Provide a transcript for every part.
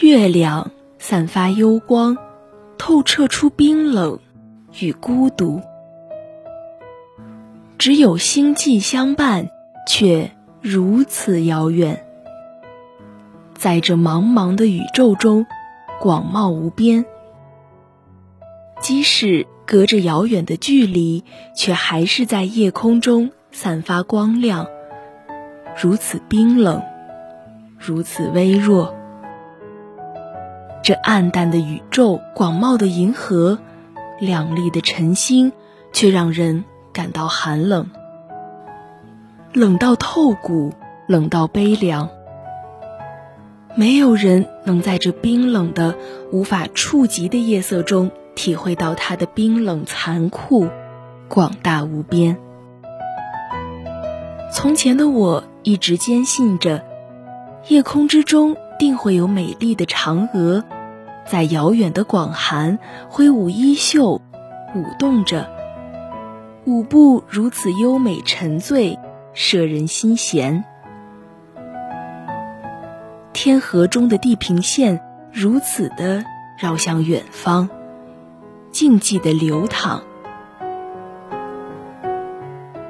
月亮散发幽光，透彻出冰冷与孤独。只有星际相伴，却如此遥远。在这茫茫的宇宙中，广袤无边。即使隔着遥远的距离，却还是在夜空中散发光亮，如此冰冷，如此微弱。这暗淡的宇宙，广袤的银河，亮丽的晨星，却让人感到寒冷，冷到透骨，冷到悲凉。没有人能在这冰冷的、无法触及的夜色中体会到它的冰冷、残酷、广大无边。从前的我一直坚信着，夜空之中定会有美丽的嫦娥，在遥远的广寒挥舞衣袖，舞动着，舞步如此优美沉醉，摄人心弦。天河中的地平线如此的绕向远方，静寂的流淌。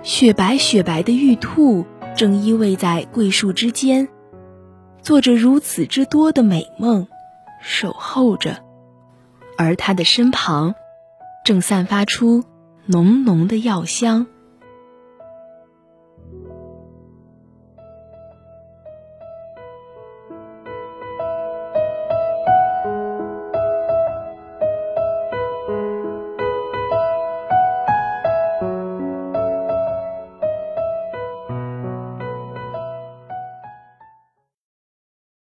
雪白雪白的玉兔正依偎在桂树之间，做着如此之多的美梦，守候着。而他的身旁，正散发出浓浓的药香。